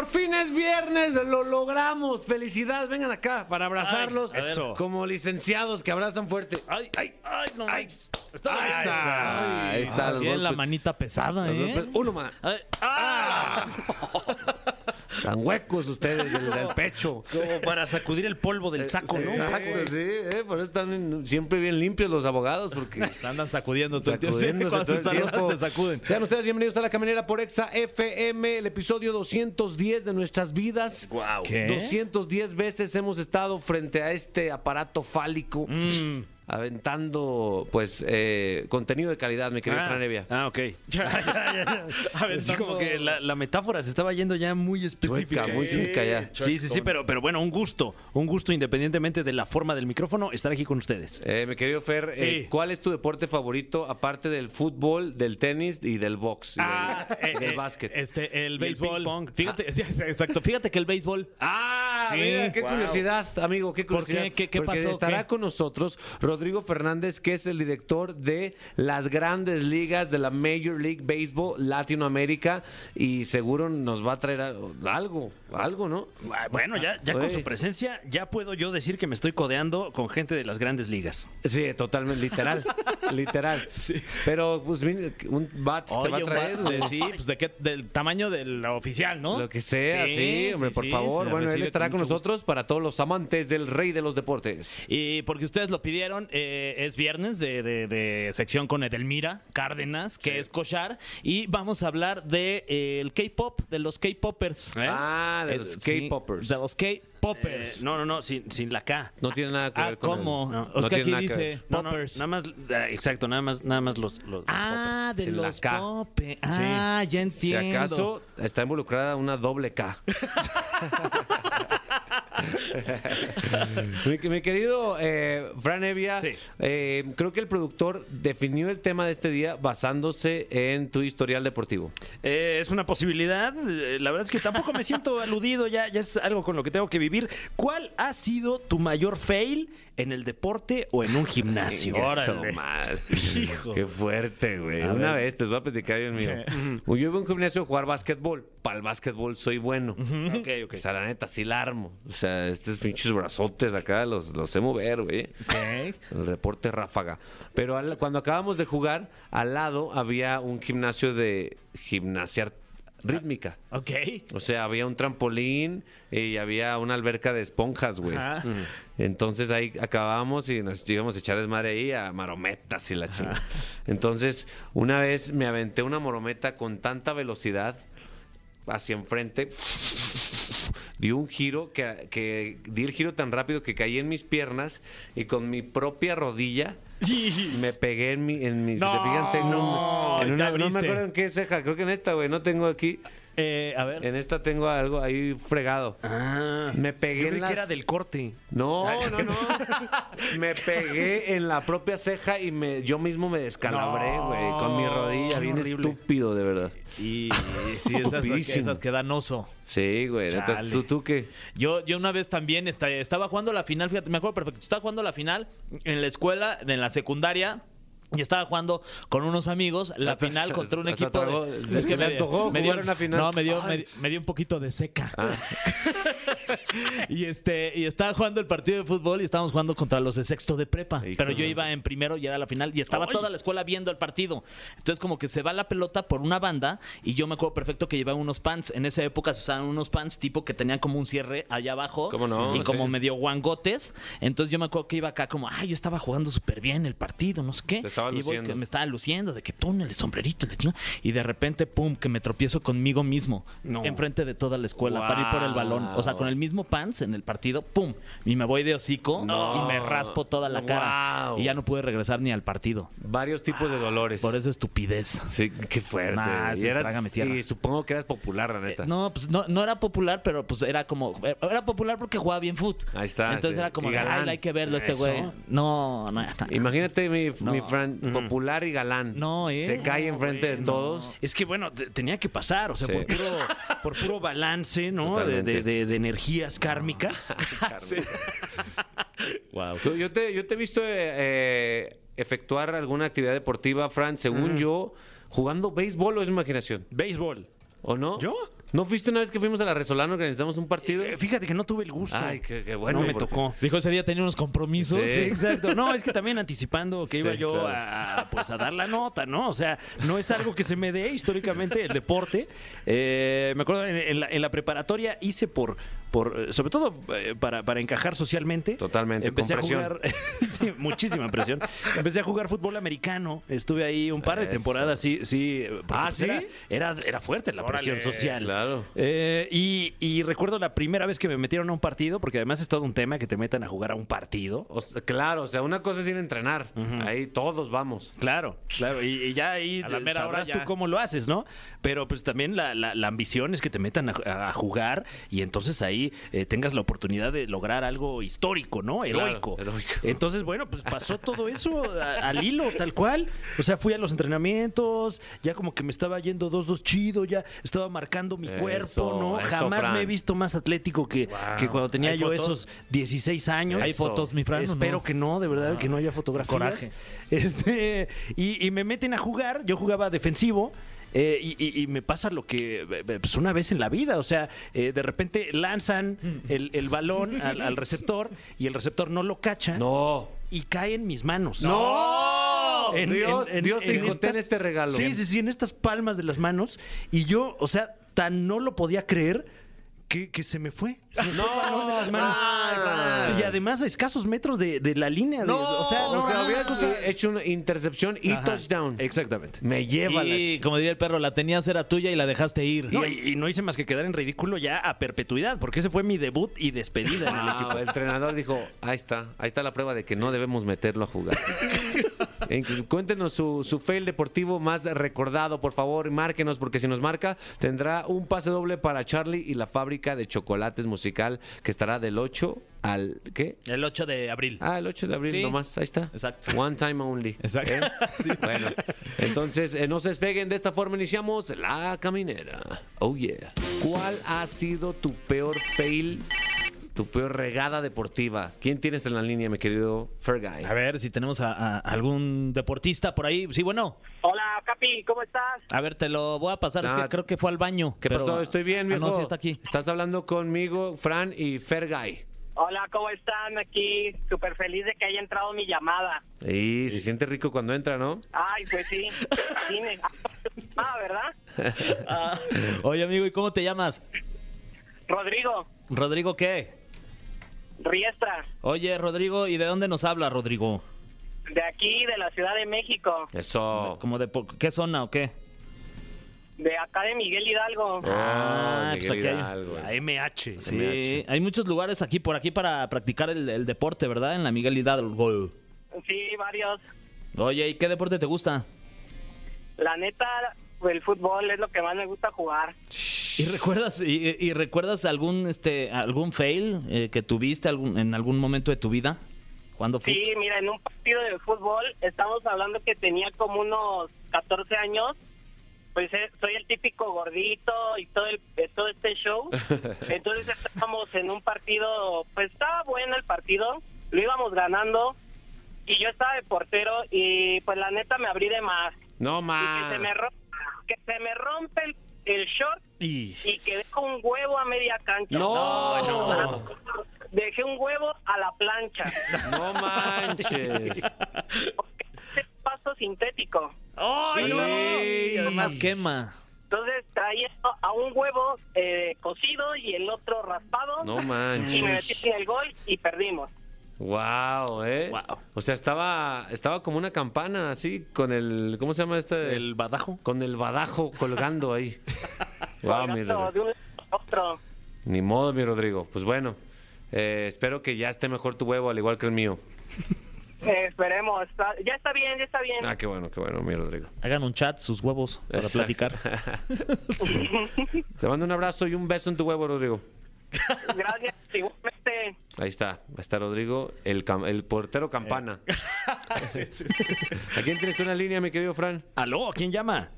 Por fin es viernes, lo logramos. Felicidades, vengan acá para abrazarlos Ay, eso. como licenciados que abrazan fuerte. Ay, ay, ay, no manches. Está Ahí bien. está, ahí está. los Tienen la manita pesada, los ¿eh? golpes. Uno más. Ay, ah, Tan huecos ustedes del, del pecho. Como para sacudir el polvo del saco, ¿no? Exacto, sí, eh, por eso están siempre bien limpios los abogados, porque andan sacudiendo todo el tiempo. sacudiéndose Cuando todo se el saludan, tiempo. se sacuden. Sean ustedes bienvenidos a La Caminera por Exa FM, el episodio 210 de nuestras vidas. Guau. ¿Qué? 210 veces hemos estado frente a este aparato fálico, Mm. Aventando pues eh, contenido de calidad, mi querido Ah, Fran Evia. ah, ok. A ver, sí, como que la, la metáfora se estaba yendo ya muy específica. Chueca, muy chueca ya. Sí, sí, sí, pero, pero bueno, un gusto. Un gusto independientemente de la forma del micrófono, estar aquí con ustedes. Eh, mi querido Fer, Sí. eh, ¿cuál es tu deporte favorito aparte del fútbol, del tenis y del box? y Ah, del, eh, del eh, básquet. Este, el el béisbol. ping-pong. Fíjate, sí, exacto. Fíjate que el béisbol. Ah, Sí, mira, qué wow. curiosidad, amigo, qué ¿Por qué? curiosidad. ¿Qué- qué Porque pasó? estará ¿Qué? con nosotros Rodrigo Fernández, que es el director de las grandes ligas de la Major League Baseball Latinoamérica y seguro nos va a traer algo, algo, ¿no? Ah, Bueno, ya, ya con su presencia, ya puedo yo decir que me estoy codeando con gente de las grandes ligas. Sí, totalmente, literal, literal. Pero, pues, un bat te va a un traer. bat de- ¿no? sí, pues de qué, del tamaño del oficial, ¿no? Lo que sea, sí, hombre, sí, por sí, favor. Bueno, él estará con gusto. nosotros para todos los amantes del rey de los deportes. Y porque ustedes lo pidieron, eh, es viernes de, de- de sección con Edelmira Cárdenas, que es Cochar, y vamos a hablar de eh, el K-pop, de los K-popers. Ah, de Eh, los sí, K-popers. de los Eh, K-popers. no, no, no, sin, sin la K. No tiene nada que Ah, ver con ¿cómo? el- No, no que tiene aquí nada que dice ver. No, no, poppers. nada más, ah, exacto, nada más, nada más los, los, los Ah, de Sin los poppers. Ah, ya Si entiendo. acaso está involucrada una doble K. mi, mi querido eh, Fran Evia, Sí. eh, creo que el productor definió el tema de este día basándose en tu historial deportivo. Eh, es una posibilidad. Eh, La verdad es que tampoco me siento aludido. Ya, ya es algo con lo que tengo que vivir. ¿Cuál ha sido tu mayor fail en el deporte o en un gimnasio? Eso, madre. Hijo. Qué fuerte, güey. A Una ver. vez te voy a platicar, Dios mío. Yo iba a un gimnasio a jugar básquetbol. Para el básquetbol soy bueno. Ok, ok. O sea, la neta, sí la armo. O sea, estos pinches brazotes acá los, los sé mover, güey. Ok. El reporte ráfaga. Pero al- cuando acabamos de jugar, al lado había un gimnasio de gimnasia rítmica. Ok. O sea, había un trampolín y había una alberca de esponjas, güey. Ajá. Entonces ahí acabamos y nos íbamos a echar desmadre ahí a marometas y la chingada. Entonces, una vez me aventé una marometa con tanta velocidad hacia enfrente. Di un giro que, que di el giro tan rápido que caí en mis piernas y con mi propia rodilla me pegué en mi en mis No, ¿te fijan? Tengo un- no, en una- no me acuerdo en qué ceja, creo que en esta, güey, no tengo aquí. Eh, a ver. En esta tengo algo ahí fregado. Ah, Me pegué yo en creí las- que era del corte. No, no, no. me pegué en la propia ceja y me, yo mismo me descalabré, No, güey, con mi rodilla. Bien horrible. estúpido, de verdad. Y sí, esas, esas que dan oso. Sí, güey. ¿Tú, tú qué? Yo, yo una vez también esta- estaba jugando la final, fíjate, me acuerdo perfecto, estaba jugando la final en la escuela, en la secundaria. Y estaba jugando con unos amigos la Hasta- final contra un hasta equipo de... se- se le antojó dio, jugar una final. No, me dio, me, me dio un poquito de seca. Ah. y este y estaba jugando el partido de fútbol y estábamos jugando contra los de sexto de prepa. Pero yo iba en primero y era la final y estaba Ay. toda la escuela viendo el partido. Entonces como que se va la pelota por una banda y yo me acuerdo perfecto que llevaba unos pants. En esa época se usaban unos pants tipo que tenían como un cierre allá abajo ¿Cómo no? y como Sí. medio guangotes. Entonces yo me acuerdo que iba acá como, ay, yo estaba jugando súper bien el partido, no sé qué. Estaba y voy que me estaba luciendo de que túnel, el sombrerito, la chingada. y de repente, pum, que me tropiezo conmigo mismo No. enfrente de toda la escuela para ir por el balón. O sea, con el mismo pants en el partido, pum, y me voy de hocico No. y me raspo toda la cara. Y ya no pude regresar ni al partido. Varios tipos de dolores. Por esa estupidez. Sí, qué fuerte. Nah, y, eras- supongo que eras popular, la neta. Eh, No, pues no, no era popular, pero pues era como. Era popular porque jugaba bien foot. Ahí está, Entonces sí. era como, ay, hay que verlo este Eso. güey. No, no, no. Imagínate, mi, mi Fran, Popular y galán. No, ¿eh? Se cae No, enfrente de bueno. todos. Es que bueno, te- tenía que pasar, o sea, Sí. por, puro, por puro balance, ¿no? De, Totalmente. de- de- de energías kármicas. Wow. yo, te, yo te he visto eh, eh, efectuar alguna actividad deportiva, Fran, según yo, jugando béisbol o es imaginación. Béisbol. ¿O no? ¿Yo? ¿No fuiste una vez que fuimos a la Resolana organizamos un partido? Eh, Fíjate que no tuve el gusto. Ay, qué- qué bueno, No me porque- tocó. Dijo ese día tenía unos compromisos. Sí. Sí, exacto. No, es que también anticipando que iba yo claro. a, pues, a dar la nota, ¿no? O sea, no es algo que se me dé históricamente el deporte. Eh, me acuerdo en, en la, en la preparatoria hice por, por eh, sobre todo eh, para, para encajar socialmente. Totalmente, Empecé con a presión. jugar, sí, muchísima presión. Empecé a jugar fútbol americano. Estuve ahí un par de Eso. temporadas, sí, sí. Ah, pues, ¿sí? Era, era, era fuerte la presión social. Claro. Eh, y, y recuerdo la primera vez que me metieron a un partido, porque además es todo un tema que te metan a jugar a un partido. O sea, claro, o sea, una cosa es ir a entrenar. Ahí todos vamos. Claro, claro. Y, y ya ahí A la mera sabrás hora tú cómo lo haces, ¿no? Pero pues también la, la- la ambición es que te metan a, a jugar y entonces ahí eh, tengas la oportunidad de lograr algo histórico, ¿no? Heroico. heroico. Entonces, bueno, pues pasó todo eso a- al hilo, tal cual. O sea, fui a los entrenamientos, ya como que me estaba yendo dos, dos chido, ya estaba marcando mi Eso, cuerpo, ¿no? Jamás me he visto más atlético que, que cuando tenía ¿Hay yo fotos? esos 16 años. ¿Hay fotos, mi Fran? Espero no? que no, de verdad, que no haya fotografías. Coraje. Este, y, y me meten a jugar, yo jugaba defensivo. Eh, y, y- y me pasa lo que eh, pues una vez en la vida, o sea, eh, de repente lanzan el, el balón al, al receptor y el receptor no lo cacha No. y cae en mis manos. ¡No! En- Dios, en- en- Dios te estas- este regalo. Sí, sí, sí, en estas palmas de las manos. Y yo, o sea, tan no lo podía creer que, que se me fue. Se me fue el balón de las manos. Y además a escasos metros de, de la línea. de- o sea, no, o sea, cosa- hecho una intercepción y Ajá, touchdown. Exactamente. Me lleva la Y ch- como diría el perro, la tenías era tuya y la dejaste ir. No, y, y no hice más que quedar en ridículo ya a perpetuidad, porque ese fue mi debut y despedida en el Ah, equipo. el entrenador dijo, ahí está, ahí está la prueba de que no debemos meterlo a jugar. En- Cuéntenos su, su fail deportivo más recordado, por favor, márquenos, porque si nos marca, tendrá un pase doble para Charlie y la fábrica de chocolates musical, que estará del 8 al... ¿qué? El 8 de abril. Ah, el 8 de abril Sí. nomás, ahí está. Exacto. One time only. Exacto. ¿Eh? Bueno, entonces eh, no se despeguen, de esta forma iniciamos La Caminera. Oh yeah. ¿Cuál ha sido tu peor fail, tu peor regada deportiva? ¿Quién tienes en la línea, mi querido Ferguy? A ver si tenemos a, a algún deportista por ahí. Sí, bueno. Hola, Capi, ¿cómo estás? A ver, te lo voy a pasar. Es Ah, que creo que fue al baño. ¿Qué pero- pasó? Estoy bien, Ah, viejo. no, sí está aquí. Estás hablando conmigo, Fran y Ferguy. Hola, ¿cómo están? Aquí, súper feliz de que haya entrado mi llamada. Y se siente rico cuando entra, ¿no? Ay, pues sí. sí me- Ah, ¿verdad? Ah, Oye, amigo, ¿y cómo te llamas? Rodrigo, Rodrigo, ¿qué? Riestra, Oye, Rodrigo, ¿y de dónde nos habla, Rodrigo? de aquí, de la Ciudad de México, Eso. ¿Como de po- qué zona o qué? de acá de Miguel Hidalgo. Ah, Oh, pues Miguel aquí hay- Hidalgo. La MH. Sí, MH. hay muchos lugares aquí por aquí para practicar el, el deporte, ¿verdad? En la Miguel Hidalgo. Sí, varios. Oye, ¿y qué deporte te gusta? La neta, el fútbol es lo que más me gusta jugar. ¿Y recuerdas y, y recuerdas algún este algún fail eh, que tuviste algún, en algún momento de tu vida? ¿Cuándo fue? Sí, mira, en un partido de fútbol estamos hablando que tenía como unos 14 años. Pues eh, soy el típico gordito y todo el, eh, todo este show. Entonces estábamos en un partido, pues estaba bueno el partido, lo íbamos ganando y yo estaba de portero y pues la neta me abrí de más. No Y que más. se me, rom- que se me rompe el, el short Y y que dejo un huevo a media cancha. No, no. Dejé un huevo a la plancha. No manches. Ese pasto sintético. ¡Ay. Y además quema. Entonces traía a un huevo eh, cocido y el otro raspado. No Y me manches. metí en el gol y perdimos. Wow, eh. Wow. O sea, estaba estaba como una campana así con el ¿cómo se llama este? el badajo. con el badajo colgando ahí. wow, mi Rodrigo. Ni modo, mi Rodrigo. Pues bueno, eh, espero que ya esté mejor tu huevo al igual que el mío. Eh, esperemos. Ya está bien, ya está bien. Ah, qué bueno, qué bueno, mi Rodrigo. Hagan un chat sus huevos para Exacto. platicar. Te mando un abrazo y un beso en tu huevo, Rodrigo. Gracias, igualmente. Ahí está, ahí está Rodrigo, el, cam- el portero campana. ¿A quién tienes tú en la línea, mi querido Fran? ¿Aló? ¿Quién llama?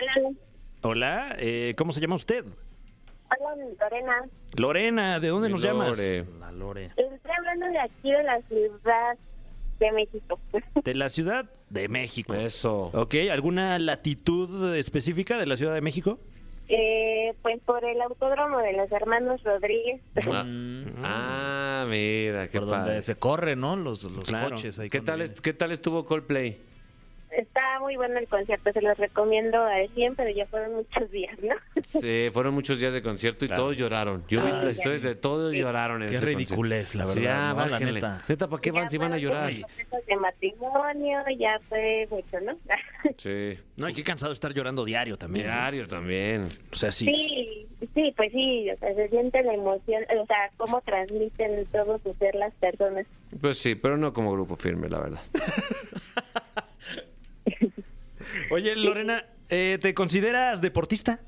Hola, Hola, eh, ¿cómo se llama usted? hola, Lorena. Lorena, ¿de dónde Mi nos llamas? Lore. La Lore. Estoy hablando de aquí de la ciudad de México. De la Ciudad de México. Eso. Ok, ¿alguna latitud específica de la Ciudad de México? Eh, pues por el autódromo de los hermanos Rodríguez. Ah, ah, mira, qué Por padre. donde se corre, ¿no? Los, los Claro. coches ahí. ¿Qué tal, ¿Qué tal estuvo Coldplay? Está muy bueno el concierto, se los recomiendo al 100, pero ya fueron muchos días, ¿no? Sí, fueron muchos días de concierto y todos lloraron. Yo vi las historias de todos lloraron en Qué ridiculez, la verdad, Sí, ya, ¿no? La neta. Neta, ¿para qué van Ya si van a llorar? de matrimonio, ya fue mucho, ¿no? Sí. No, y qué cansado estar llorando diario también. ¿no? Diario también. O sea, sí. Sí, sí, pues sí, o sea, se siente la emoción, o sea, cómo transmiten todo su ser las personas. Pues sí, pero no como grupo firme, la verdad. Oye, Lorena, eh, ¿te consideras deportista?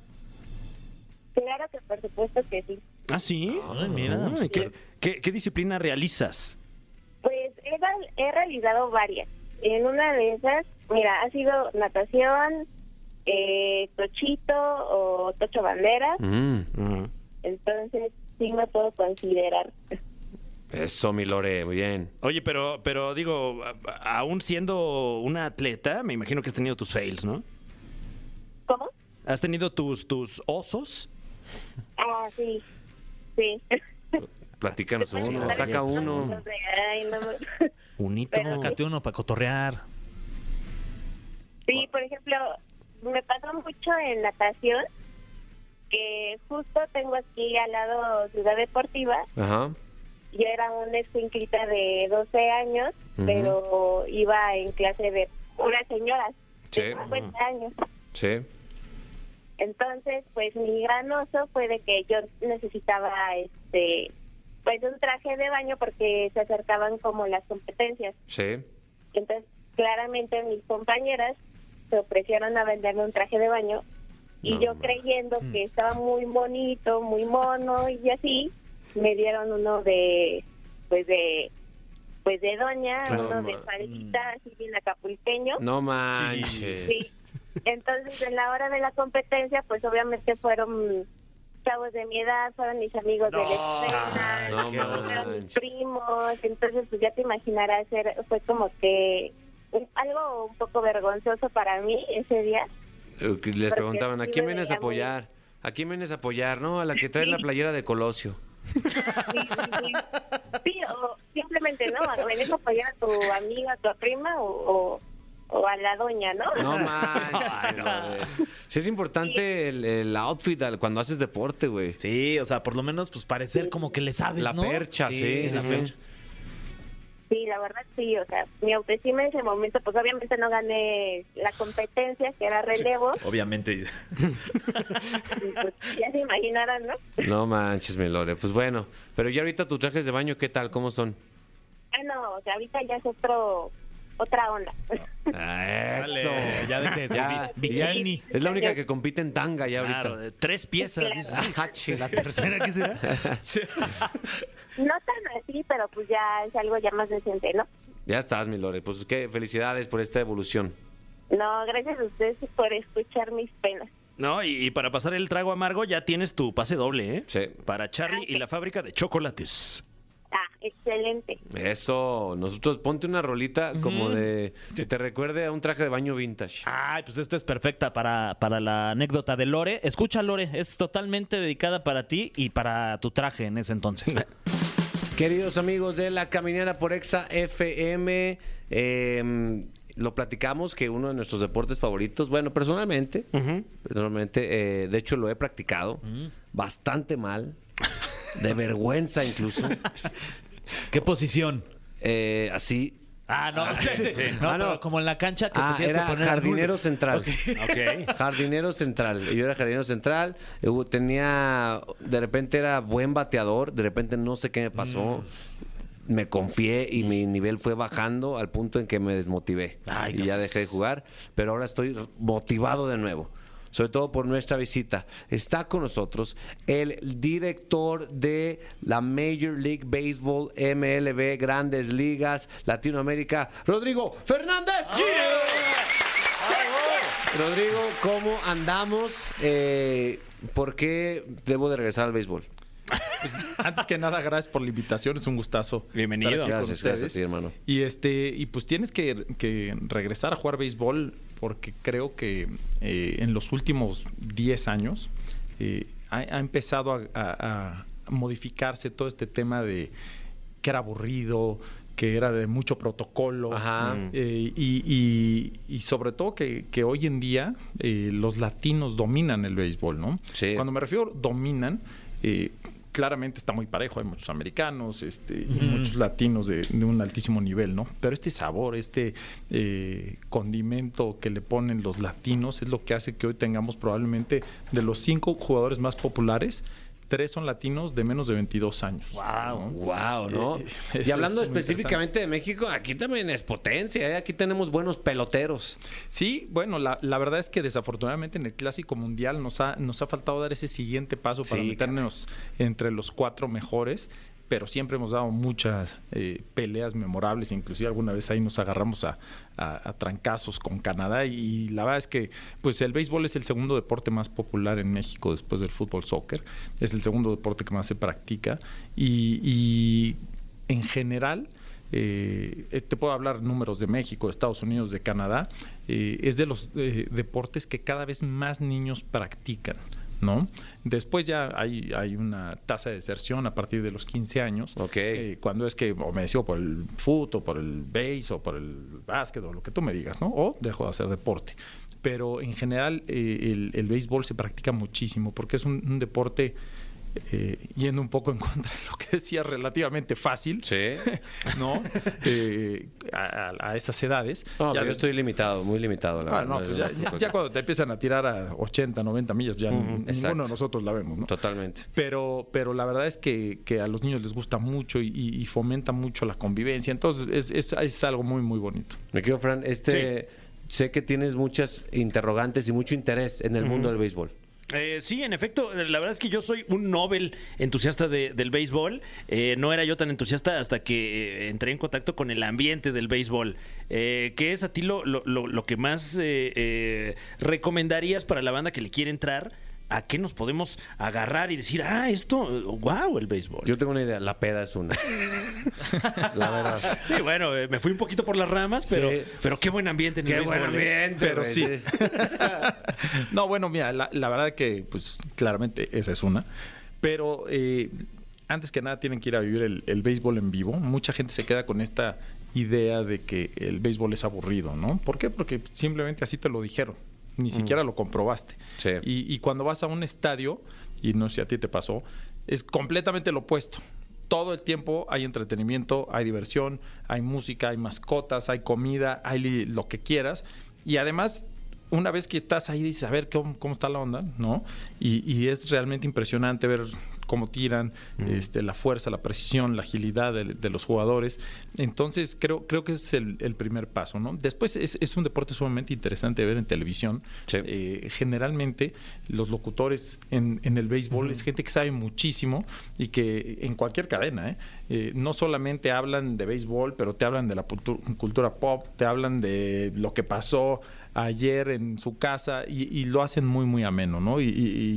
Claro que por supuesto que sí. Ah, sí. Ay, mira, Ay, ¿qué, qué, qué disciplina realizas? Pues he, realizado varias. En una de esas, mira, ha sido natación, eh, tochito o tocho bandera. Mm. Entonces, sí me puedo considerar. Eso, mi Lore, muy bien. Oye, pero, pero digo, aún siendo una atleta, me imagino que has tenido tus fails, ¿no? ¿Cómo? ¿Has tenido tus, tus osos? Ah, sí. Sí. Platícanos uno, saca uno. Ay, no. Unito. Pero- Sácate uno para cotorrear. Sí, por ejemplo, me pasó mucho en natación que justo tengo aquí al lado Ciudad Deportiva. Ajá. Yo era una escuinclita de 12 años, pero iba en clase de puras señoras Sí. de 50 años. Sí. Entonces, pues mi gran oso fue de que yo necesitaba este pues un traje de baño porque se acercaban como las competencias. Sí. Entonces, claramente mis compañeras se ofrecieron a venderme un traje de baño y No, yo creyendo que estaba muy bonito, muy mono y así, me dieron uno de pues de pues de doña, Claro, uno de faldita, así bien acapulqueño. No manches. Sí. Entonces, en la hora de la competencia, pues obviamente fueron chavos de mi edad, fueron mis amigos de la escuela, no fueron mis primos, entonces pues ya te imaginarás, fue como que un- algo un poco vergonzoso para mí ese día. Eh, Les preguntaban, ¿a quién vienes a apoyar? ¿A quién vienes a apoyar? No, a la que trae la playera de Colosio. Sí, sí, sí. Sí, o simplemente, ¿no? Venís a apoyar a tu amiga, a tu prima o, o, o a la doña, ¿no? No manches. Lore. Sí es importante el, el outfit al- cuando haces deporte, güey. Sí, o sea, por lo menos, pues parecer como que le sabes, La ¿no? percha, sí, la sí, percha. sí. Sí, la verdad sí, o sea, mi autoestima en ese momento, pues obviamente no gané la competencia, que era relevo, Obviamente. y, pues ya se imaginarán, ¿no? No manches, mi Lore. Pues bueno, pero ya ahorita tus trajes de baño, ¿qué tal? ¿Cómo son? Ah, no, o sea, ahorita ya es otro, otra onda. Ah, Eso. Ya de que Ya, bi- ya- bikini. es la única que compite en tanga ya Claro, ahorita. tres piezas. Claro. dice. Ah, che. La tercera, ¿qué será? No tan así, pero pues ya es algo ya más decente, ¿no? Ya estás, mi Lore. Pues qué felicidades por esta evolución. No, gracias a ustedes por escuchar mis penas. No, y, y para pasar el trago amargo ya tienes tu pase doble, ¿eh? Sí. Para Charlie y la fábrica de chocolates. Ah, excelente. Eso, nosotros ponte una rolita como de que te recuerde a un traje de baño vintage. Ay, pues esta es perfecta para, para la anécdota de Lore. Escucha, Lore, es totalmente dedicada para ti y para tu traje en ese entonces. Queridos amigos de la caminera por Exa FM, eh, lo platicamos que uno de nuestros deportes favoritos, bueno, personalmente, personalmente, eh, de hecho lo he practicado bastante mal, de vergüenza incluso, ¿Qué posición? eh, así. Ah, no, no, Ah, pero no. como en la cancha que Ah, tienes era que poner jardinero central. Ok. Jardinero central. Yo era jardinero central. eh, hubo- Tenía. De repente era buen bateador. De repente no sé qué me pasó. Me confié y mi nivel fue bajando al punto en que me desmotivé. Ay, y ya dejé de jugar. Pero ahora estoy motivado de nuevo. Sobre todo por nuestra visita. Está con nosotros el director de la Major League Baseball, MLB, Grandes Ligas, Latinoamérica, Rodrigo Fernández. Rodrigo, ¿cómo andamos? Eh, ¿Por qué debo de regresar al béisbol? Antes que nada, gracias por la invitación, es un gustazo. Bienvenido. estar aquí con Gracias, gracias a ti, hermano. Y este, y pues tienes que, que regresar a jugar béisbol porque creo que eh, en los últimos 10 años eh, ha, ha empezado a, a- a modificarse todo este tema de que era aburrido, que era de mucho protocolo. Ajá. Eh, y, y- y sobre todo que, que hoy en día eh, los latinos dominan el béisbol, ¿no? Sí. Cuando me refiero dominan, eh, claramente está muy parejo, hay muchos americanos este, y muchos latinos de, de un altísimo nivel, ¿no? Pero este sabor, este eh, condimento que le ponen los latinos es lo que hace que hoy tengamos probablemente de los cinco jugadores más populares, tres son latinos de menos de 22 años. Wow, wow, ¿no? Eh, y eso hablando es específicamente de México, aquí también es potencia, ¿eh? aquí tenemos buenos peloteros. Sí, bueno, la, la verdad es que desafortunadamente en el Clásico Mundial nos ha, nos ha faltado dar ese siguiente paso para Sí, meternos entre los cuatro mejores, pero siempre hemos dado muchas eh, peleas memorables, inclusive alguna vez ahí nos agarramos a, trancazos con Canadá y la verdad es que pues el béisbol es el segundo deporte más popular en México después del fútbol soccer, es el segundo deporte que más se practica y, y en general eh, eh, te puedo hablar números de México, de Estados Unidos, de Canadá, es de los deportes que cada vez más niños practican. ¿No? Después ya hay, hay una tasa de deserción a partir de los 15 años. Ok. eh, cuando es que o me decido por el fútbol, o por el base, o por el básquet, o lo que tú me digas, ¿no? O dejo de hacer deporte. Pero en general eh, el, el béisbol se practica muchísimo porque es un, un deporte, eh, yendo un poco en contra de lo que decía, relativamente fácil. Sí. ¿no? Eh, a, esas edades. No, Ya pero yo estoy limitado, muy limitado. La Ah, no, verdad, pues ya, cuando te empiezan a tirar a 80, 90 millas, ya ninguno exacto. de nosotros la vemos, ¿no? Totalmente. Pero, pero la verdad es que, que a los niños les gusta mucho y, fomenta mucho la convivencia. Entonces es, es- es algo muy, muy bonito. Me quiero, Fran, este, sé que tienes muchas interrogantes y mucho interés en el mundo del béisbol. Eh, sí, en efecto, la verdad es que yo soy un Nobel entusiasta de- del béisbol. Eh, no era yo tan entusiasta hasta que eh, entré en contacto con el ambiente del béisbol. Eh, ¿Qué es a ti lo, lo- lo- que más eh, eh, recomendarías para la banda que le quiere entrar? ¿A qué nos podemos agarrar y decir, ah, esto, wow, el béisbol? Yo tengo una idea, la peda es una. la verdad. Sí, bueno, eh, me fui un poquito por las ramas, pero, Sí. pero qué buen ambiente en el Qué béisbol. buen ¿eh? ambiente. Pero güey. sí. no, bueno, mira, la, la verdad que, pues, claramente esa es una. Pero eh, antes que nada tienen que ir a vivir el, el béisbol en vivo. Mucha gente se queda con esta idea de que el béisbol es aburrido, ¿no? ¿Por qué? Porque simplemente así te lo dijeron. Ni siquiera lo comprobaste. Sí. Y, y cuando vas a un estadio, y no sé si a ti te pasó, es completamente lo opuesto. Todo el tiempo hay entretenimiento, hay diversión, hay música, hay mascotas, hay comida, hay lo que quieras. Y además, una vez que estás ahí, dices, a ver cómo, cómo está la onda, ¿no? Y, y es realmente impresionante ver cómo tiran, este, la fuerza, la precisión, la agilidad de, de los jugadores. Entonces, creo, creo que es el, el primer paso, ¿no? Después es, es un deporte sumamente interesante de ver en televisión. Sí. Eh, generalmente, los locutores en, en el béisbol es gente que sabe muchísimo y que en cualquier cadena, ¿eh? Eh, no solamente hablan de béisbol, pero te hablan de la cultu- cultura pop, te hablan de lo que pasó ayer en su casa y, y lo hacen muy, muy ameno, ¿no? Y, y-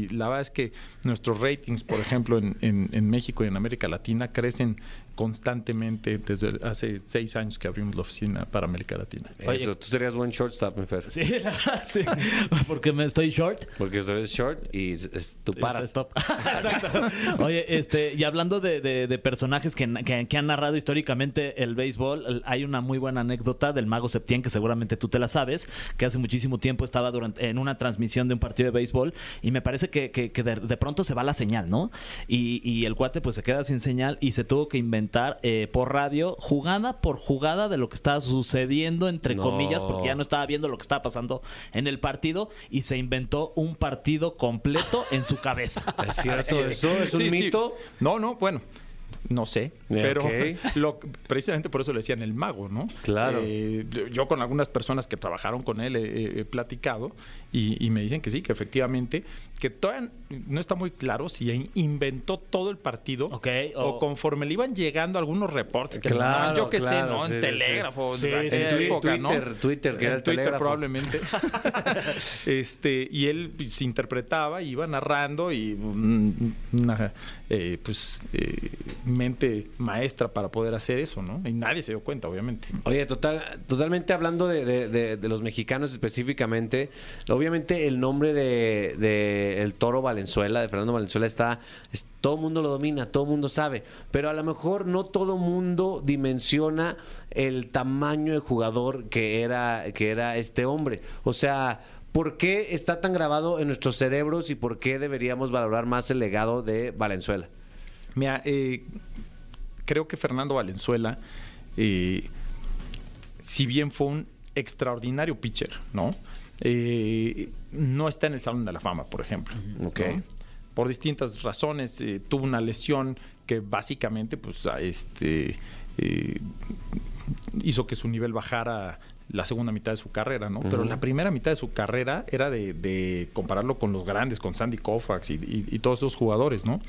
y la verdad es que nuestros ratings, por ejemplo, en, en- en México y en América Latina crecen constantemente desde hace seis años que abrimos la oficina para América Latina. Eso, tú serías buen shortstop, mi Fer. Sí. Porque me estoy short. Porque eres short y es- es- tú paras. Stop. Exacto. Oye, este, y hablando de, de- de personajes que, que- que han narrado históricamente el béisbol, hay una muy buena anécdota del mago Septién, que seguramente tú te la sabes, que hace muchísimo tiempo estaba durante, en una transmisión de un partido de béisbol y me parece que, que- que de, de pronto se va la señal, ¿no? Y, y el cuate pues se queda sin señal y se tuvo que inventar eh, por radio jugada por jugada de lo que estaba sucediendo, entre No. comillas, porque ya no estaba viendo lo que estaba pasando en el partido y se inventó un partido completo en su cabeza. ¿Es cierto eso? ¿Es un Sí, sí. mito? No, no, bueno. No sé, pero lo- precisamente por eso le decían el mago, ¿no? Claro. Eh, yo con algunas personas que trabajaron con él he, he platicado y, y me dicen que sí, que efectivamente, que todavía no está muy claro si in- inventó todo el partido o, o- conforme le iban llegando algunos reportes que Claro, mandaban, yo que claro, sé, ¿no? sí, en sí, telégrafo, Sí, en sí, aquella sí. época, ¿no? Twitter, Twitter, que era En el Twitter telégrafo. probablemente. este, y él pues, se interpretaba, iba narrando y mm, una eh, pues eh, mente maestra para poder hacer eso, ¿no? Y nadie se dio cuenta, obviamente. Oye, total, totalmente hablando de, de- de- de los mexicanos específicamente, obviamente el nombre de, de el Toro Valenzuela, de Fernando Valenzuela, está, es- todo el mundo lo domina, todo el mundo sabe, pero a lo mejor no todo mundo dimensiona el tamaño de jugador que era, que era este hombre. O sea, ¿por qué está tan grabado en nuestros cerebros y por qué deberíamos valorar más el legado de Valenzuela? Mira, eh, creo que Fernando Valenzuela, eh, si bien fue un extraordinario pitcher, ¿no? Eh, no está en el Salón de la Fama, por ejemplo. Por distintas razones, eh, tuvo una lesión que básicamente, pues, a- este, eh, hizo que su nivel bajara la segunda mitad de su carrera, ¿no? Pero la primera mitad de su carrera era de, de compararlo con los grandes, con Sandy Koufax y, y- y todos esos jugadores, ¿no?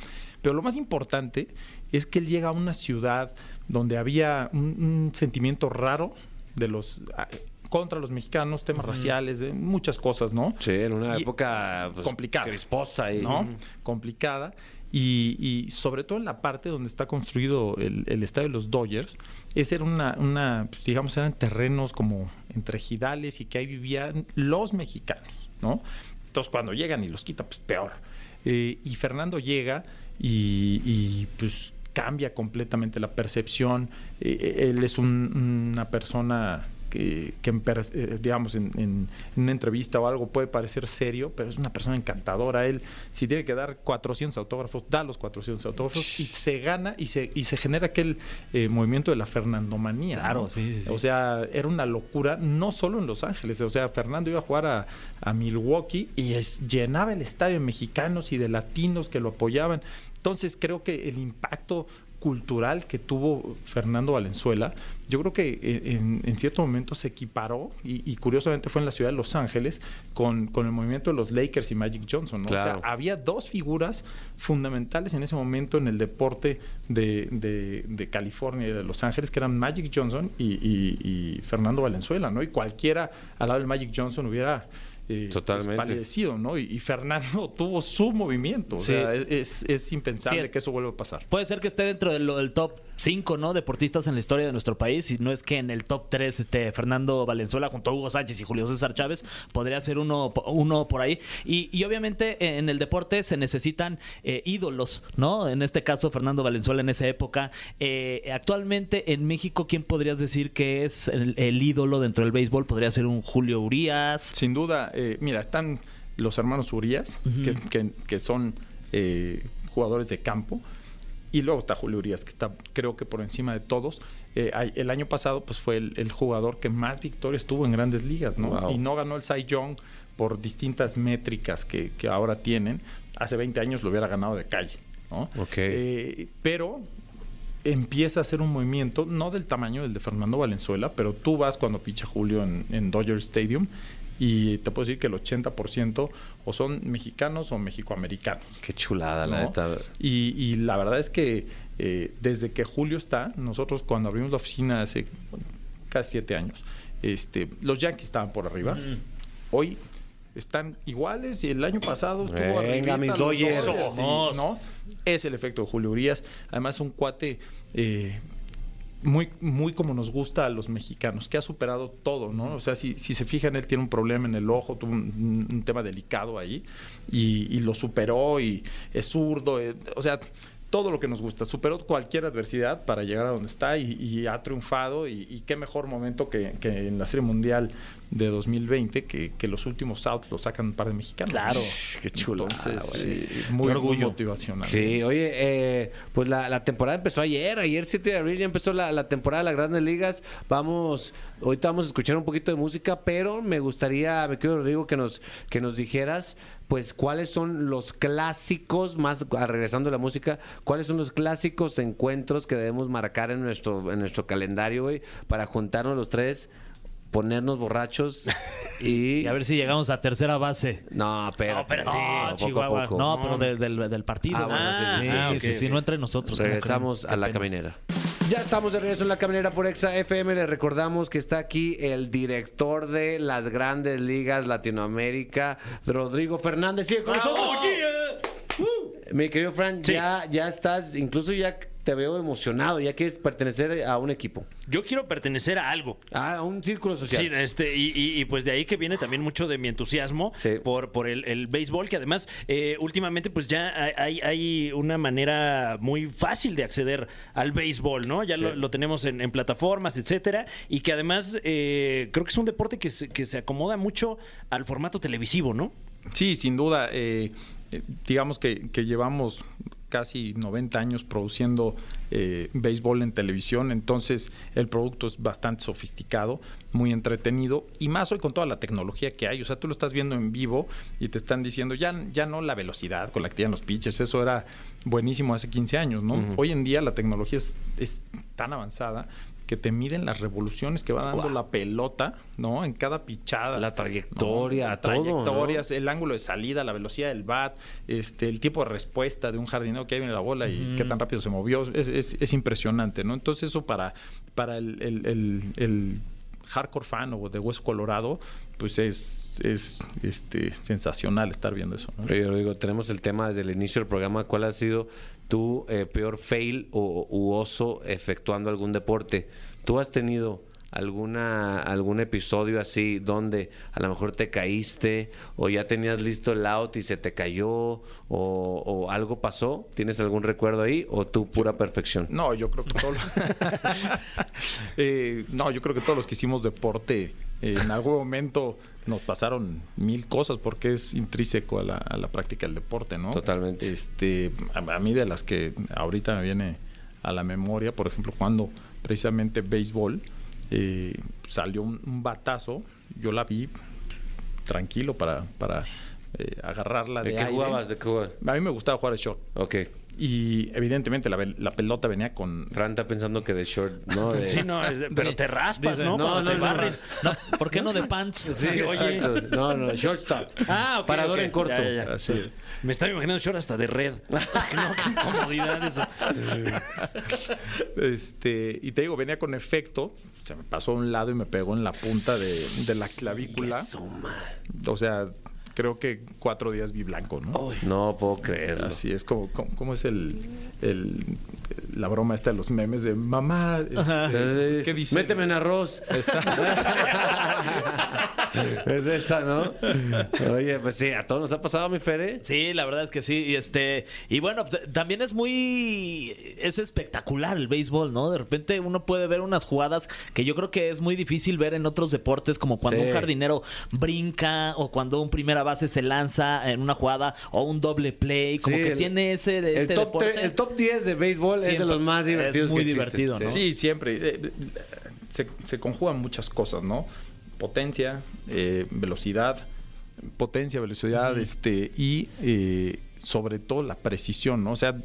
Pero lo más importante es que él llega a una ciudad donde había un, un sentimiento raro de los a- contra los mexicanos, temas raciales, de muchas cosas, ¿no? Sí, en una Y- época pues, complicada. crisposa y ¿no? Complicada. Y, y sobre todo en la parte donde está construido el, el estadio de los Dodgers, ese era una, una pues, digamos, eran terrenos como entre ejidales y que ahí vivían los mexicanos, ¿no? Entonces cuando llegan y los quitan, pues peor. Eh, y Fernando llega y, y, pues cambia completamente la percepción. Eh, él es un- una persona que, que eh, digamos, en, en- en una entrevista o algo puede parecer serio, pero es una persona encantadora. Él, si tiene que dar 400 autógrafos, da los 400 autógrafos y se gana y se, y se genera aquel eh, movimiento de la Fernandomanía. Claro, ¿no? sí, sí, sí. O sea, era una locura, no solo en Los Ángeles. O sea, Fernando iba a jugar a, a Milwaukee y es- llenaba el estadio de mexicanos y de latinos que lo apoyaban. Entonces, creo que el impacto cultural que tuvo Fernando Valenzuela, yo creo que en, en cierto momento se equiparó, y, y curiosamente fue en la ciudad de Los Ángeles, con, con el movimiento de los Lakers y Magic Johnson. ¿no? Claro. O sea, había dos figuras fundamentales en ese momento en el deporte de, de- de California y de Los Ángeles, que eran Magic Johnson y, y- y Fernando Valenzuela, ¿no? Y cualquiera al lado del Magic Johnson hubiera... eh, pues, Totalmente. palidecido, ¿no? Y, y Fernando tuvo su movimiento. O sea, es, es- es impensable Sí, es- que eso vuelva a pasar. Puede ser que esté dentro del, del top 5, ¿no? Deportistas en la historia de nuestro país. Y no es que en el top 3 esté Fernando Valenzuela junto a Hugo Sánchez y Julio César Chávez. Podría ser uno, uno por ahí. Y, y obviamente eh, en el deporte se necesitan eh, ídolos, ¿no? En este caso, Fernando Valenzuela en esa época. Eh, actualmente en México, ¿quién podrías decir que es el, el ídolo dentro del béisbol? Podría ser un Julio Urias. Sin duda, eh, mira, están los hermanos Urias, que, que- que son eh, jugadores de campo. Y luego está Julio Urias, que está creo que por encima de todos. Eh, el año pasado pues fue el, el jugador que más victorias tuvo en grandes ligas, ¿no? Wow. Y no ganó el Cy Young por distintas métricas que, que ahora tienen. Hace 20 años lo hubiera ganado de calle, ¿no? Ok. Eh, pero empieza a hacer un movimiento, no del tamaño del de Fernando Valenzuela, pero tú vas cuando picha Julio en, en Dodger Stadium y te puedo decir que el 80% o son mexicanos o mexicoamericanos. Qué chulada, la neta. Y, y la verdad es que eh, desde que Julio está, nosotros cuando abrimos la oficina hace bueno, casi siete años, este, los Yankees estaban por arriba. Hoy están iguales y el año pasado estuvo Venga, mis Dodgers. sí, Vamos. ¿no? Es el efecto de Julio Urias. Además, un cuate eh, muy, muy como nos gusta a los mexicanos, que ha superado todo, ¿no? O sea, si, si se fijan, él tiene un problema en el ojo, tuvo un, un tema delicado ahí, y, y lo superó, y es zurdo, eh, o sea, todo lo que nos gusta. Superó cualquier adversidad para llegar a donde está y, y ha triunfado, y, y qué mejor momento que, que en la Serie Mundial de 2020 que, que los últimos outs los sacan un par de mexicanos. Claro. Qué chulo. Entonces, eh, muy, muy orgullo. motivacional. Sí, oye, eh, pues la, la temporada empezó ayer, ayer 7 de abril ya empezó la, la temporada de las grandes ligas. Vamos, ahorita vamos a escuchar un poquito de música, pero me gustaría, me quiero Rodrigo, que nos, que nos dijeras, pues, cuáles son los clásicos, más ah, regresando a la música, cuáles son los clásicos encuentros que debemos marcar en nuestro, en nuestro calendario, güey, para juntarnos los tres, ponernos borrachos y... Y a ver si llegamos a tercera base. No, espérate. No, espérate. No, Chihuahua. poco. No, pero de- del, del partido. Ah, bueno, sí, sí, sí, Ah, sí, ok, sí, sí, sí. no entre nosotros. ¿cómo Regresamos a la caminera. Ya estamos de regreso en la caminera por Exa FM. Les recordamos que está aquí el director de las grandes ligas Latinoamérica, Rodrigo Fernández. Sigue con nosotros. Mi querido Fran, ya, ya estás, incluso ya te veo emocionado, ya quieres pertenecer a un equipo, Yo quiero pertenecer a algo. a un círculo social. Sí, este, y, y- y, pues de ahí que viene también mucho de mi entusiasmo Sí. por, por el, el béisbol, que además eh, últimamente pues ya hay, hay una manera muy fácil de acceder al béisbol, ¿no? Ya Sí. lo, lo tenemos en, en plataformas, etcétera, y que además eh, creo que es un deporte que se, que se acomoda mucho al formato televisivo, ¿no? Sí, sin duda. eh, eh, digamos que, que llevamos casi 90 años produciendo eh, béisbol en televisión, entonces el producto es bastante sofisticado, muy entretenido y más hoy con toda la tecnología que hay. O sea, tú lo estás viendo en vivo y te están diciendo ya, ya no la velocidad con la que tiran los pitchers, eso era buenísimo hace 15 años, ¿no? Hoy en día la tecnología es, es tan avanzada que te miden las revoluciones que va dando la pelota, ¿no? En cada pichada. La trayectoria, ¿no? todo, ¿no? Trayectorias, el ángulo de salida, la velocidad del bat, este, el tiempo de respuesta de un jardinero que ahí viene la bola y qué tan rápido se movió. Es, es- es impresionante, ¿no? Entonces eso para, para el, el- el- el hardcore fan o de Hueso Colorado, pues es, es este, sensacional estar viendo eso. ¿no? Oye, Rodrigo, tenemos el tema desde el inicio del programa. ¿Cuál ha sido tu eh, peor fail o u oso efectuando algún deporte? ¿Tú has tenido alguna algún episodio así donde a lo mejor te caíste o ya tenías listo el out y se te cayó o, algo pasó? ¿Tienes algún recuerdo ahí o tú pura perfección? No, yo creo que todos Eh, no, yo creo que todos los que hicimos deporte en algún momento nos pasaron mil cosas porque es intrínseco a la, a la práctica del deporte, ¿no? Totalmente. Este, a, a mí de las que ahorita me viene a la memoria, por ejemplo, jugando precisamente béisbol, eh, salió un, un batazo, yo la vi tranquilo para, para eh, agarrarla de ¿De qué aire. jugabas? ¿De qué jugabas? A mí me gustaba jugar de short. Ok. Y evidentemente la, pelota venía con Fran está pensando que de short, ¿no? De... Sí, no, es de- pero te raspas, ¿no? no, te barres. No, ¿Por qué no de pants? Sí, Oye. exacto. No, no, shortstop. Ah, ok, Parador en corto. Ya, ya, ya. Así. Me estaba imaginando short hasta de red. no, qué incomodidad eso. Este, y te digo, venía con efecto, se me pasó a un lado y me pegó en la punta de, de la clavícula. O sea, creo que cuatro días vi blanco, ¿no? No puedo creerlo. Así es como, como, como es el, el- la broma esta de los memes de mamá. este, ¿Qué dice? Méteme en arroz. es esta, ¿no? Oye, pues sí, a todos nos ha pasado, mi Fere. Sí, la verdad es que sí. Y este, y bueno, t- también es muy es espectacular el béisbol, ¿no? De repente uno puede ver unas jugadas que yo creo que es muy difícil ver en otros deportes, como cuando Sí. un jardinero brinca o cuando un primera base se lanza en una jugada o un doble play, como Sí, que el- tiene ese de El este top, deporte. tre- el top 10 de béisbol es de los más divertidos Es muy que existen. divertido, ¿no? Sí, siempre. Eh, se, se conjugan muchas cosas, ¿no? Potencia, eh, velocidad, potencia, velocidad, este, y eh, sobre todo la precisión, ¿no? O sea,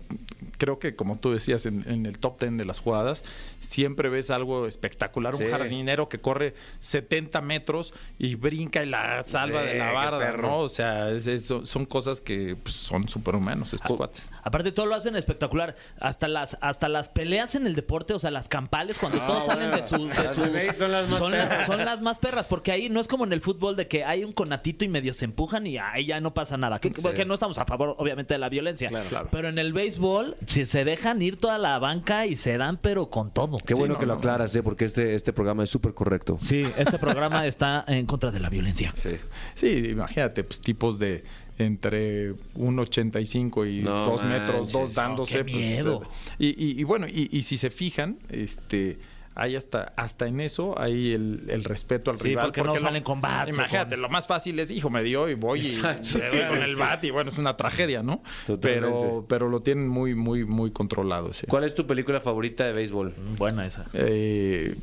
creo que como tú decías en, en el top 10 de las jugadas, siempre ves algo espectacular, Sí. un jardinero que corre 70 metros y brinca y la salva Sí, de la barda. ¿no? O sea, es- es- son- cosas que pues, son superhumanos estos cuates. Aparte todo lo hacen espectacular, hasta las hasta las peleas en el deporte, o sea, las campales cuando Ah, todos salen de, su, de sus- son las más son, perras. son las más perras, porque ahí no es como en el fútbol de que hay un conatito y medio se empujan y ahí ya no pasa nada. Que, que no estamos a favor, obviamente, de la violencia. Claro. Pero en el béisbol, si se dejan ir toda la banca y se dan, pero con todo. Qué bueno no, que lo no. aclaras, ¿eh? porque este, este programa es súper correcto. Sí, este programa está en contra de la violencia. Sí. Sí, imagínate, pues tipos de entre 1,85 y No 2 metros, dos dándose. qué pues, miedo. eh, y, y- y bueno, y, y si se fijan, este hay hasta, hasta en eso, hay el, el respeto al Sí, rival. porque no lo- salen con bats Imagínate, con- lo más fácil es, hijo, me dio y voy y Exacto, sí, sí, con sí. el bat y bueno, es una tragedia, ¿no? Totalmente. Pero, pero lo tienen muy, muy, muy controlado. ¿Cuál es tu película favorita de béisbol? Buena esa. Eh,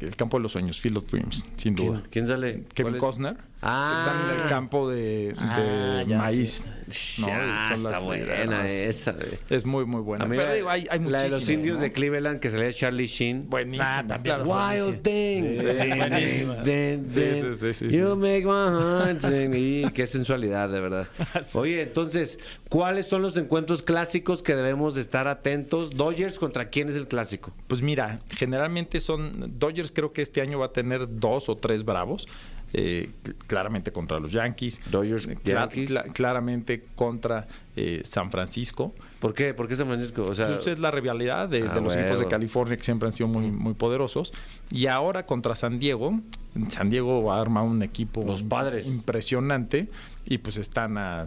el campo de los sueños, Field of Dreams, sin duda. ¿Quién, quién sale? Kevin. Costner. Ah. que Están en el campo de, de Ah, maíz. Sí. ¿no? Ah, Y son está las buena lideras. esa. güey. Es muy, muy buena. Mí Pero la, digo, hay, hay la de los indios ¿no? de Cleveland que salía Charlie Sheen. Buenísima, Ah, también, claro. Wild things. You make my heart sing. Y qué sensualidad, de verdad. Oye, entonces, ¿cuáles son los encuentros clásicos que debemos de estar atentos? Dodgers contra quién es el clásico? Pues mira, generalmente son. Dodgers creo que este año va a tener dos o tres bravos. Eh, cl- claramente contra los Yankees. Dodgers, Yankees. claramente contra eh, San Francisco. ¿Por qué? ¿Por qué San Francisco? O sea, Pues es la rivalidad de, Ah, de los equipos de. California que siempre han sido muy, muy poderosos. Y ahora contra San Diego. San Diego va a armar un equipo Los Padres. impresionante. Y pues están a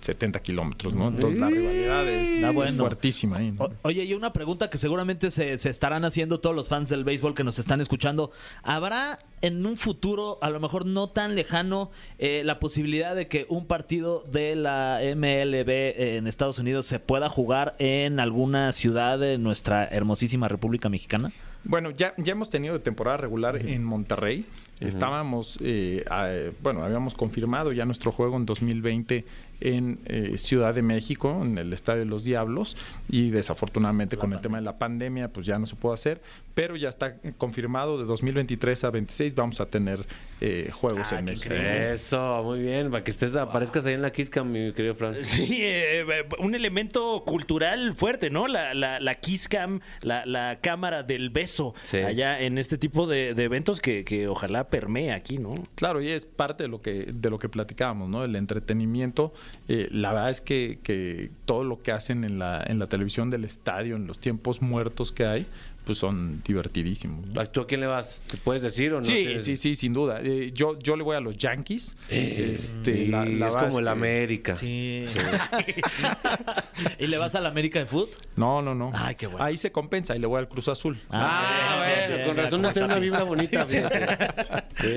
70 kilómetros, ¿no? Entonces la rivalidad es, Está es bueno. fuertísima ahí. ¿no? O- oye, y una pregunta que seguramente se, se estarán haciendo todos los fans del béisbol que nos están escuchando. ¿Habrá en un futuro, a lo mejor no tan lejano, eh, la posibilidad de que un partido de la MLB en Estados Unidos se pueda jugar en alguna ciudad de nuestra hermosísima República Mexicana? Bueno, ya, ya hemos tenido de temporada regular en Monterrey. Estábamos, eh, a- bueno, habíamos confirmado ya nuestro juego en 2020 en eh, Ciudad de México, en el Estadio de los Diablos, y desafortunadamente con el tema de la pandemia, pues ya no se puede hacer, pero ya está confirmado de 2023 a 26 vamos a tener eh, juegos en México. Eso, muy bien. Para que estés, aparezcas ahí en la Kiss Cam, mi querido Fran. Sí, eh, un elemento cultural fuerte, ¿no? La, la, la Kiss Cam, la, la cámara del beso, Sí. allá en este tipo de, de eventos que, que ojalá permee aquí, ¿no? Claro, y es parte de lo que de lo que platicábamos, ¿no? El entretenimiento. Eh, la verdad es que, que todo lo que hacen en la, en la televisión del estadio, en los tiempos muertos que hay, pues son divertidísimos. ¿no? ¿Tú a quién le vas? ¿Te puedes decir o no? Sí, sí, sí, sin duda. Eh, yo, yo le voy a los Yankees. Este, Y la- la es como el América. Sí. ¿Y le vas a la América de Foot? No, no, no. Ay, qué bueno. Ahí se compensa y le voy al Cruz Azul. Ah, bien, bueno, con razón no tiene una vibra bonita. Sí,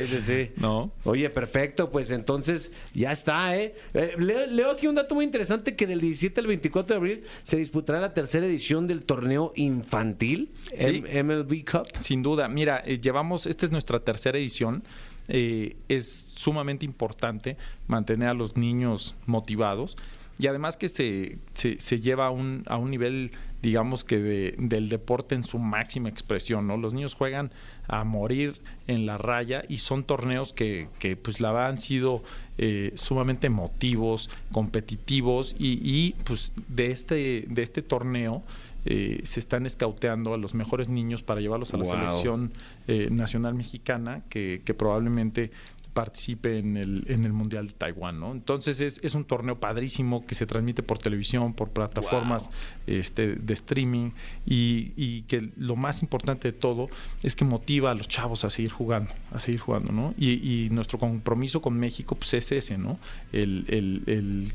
sí, sí. ¿No? Oye, perfecto, pues entonces ya está, ¿eh? Eh, leo, leo aquí un dato muy interesante que del 17 al 24 de abril se disputará la tercera edición del torneo infantil Sí. MLB Cup. Sin duda, mira, eh, llevamos, esta es nuestra tercera edición. eh, es sumamente importante mantener a los niños motivados y además que se, se, se lleva a un, a un nivel, digamos que de- del deporte en su máxima expresión, ¿no? Los niños juegan a morir en la raya y son torneos que, que pues la verdad han sido eh, sumamente emotivos, competitivos y, y, pues de este, de este torneo eh, se están escauteando a los mejores niños para llevarlos a la Wow. selección eh, nacional mexicana que, que probablemente participe en el, en el Mundial de Taiwán, ¿no? Entonces es, es un torneo padrísimo que se transmite por televisión, por plataformas este, de streaming y, y que lo más importante de todo es que motiva a los chavos a seguir jugando, a seguir jugando, ¿no? Y, y nuestro compromiso con México pues es ese, ¿no? El, el- el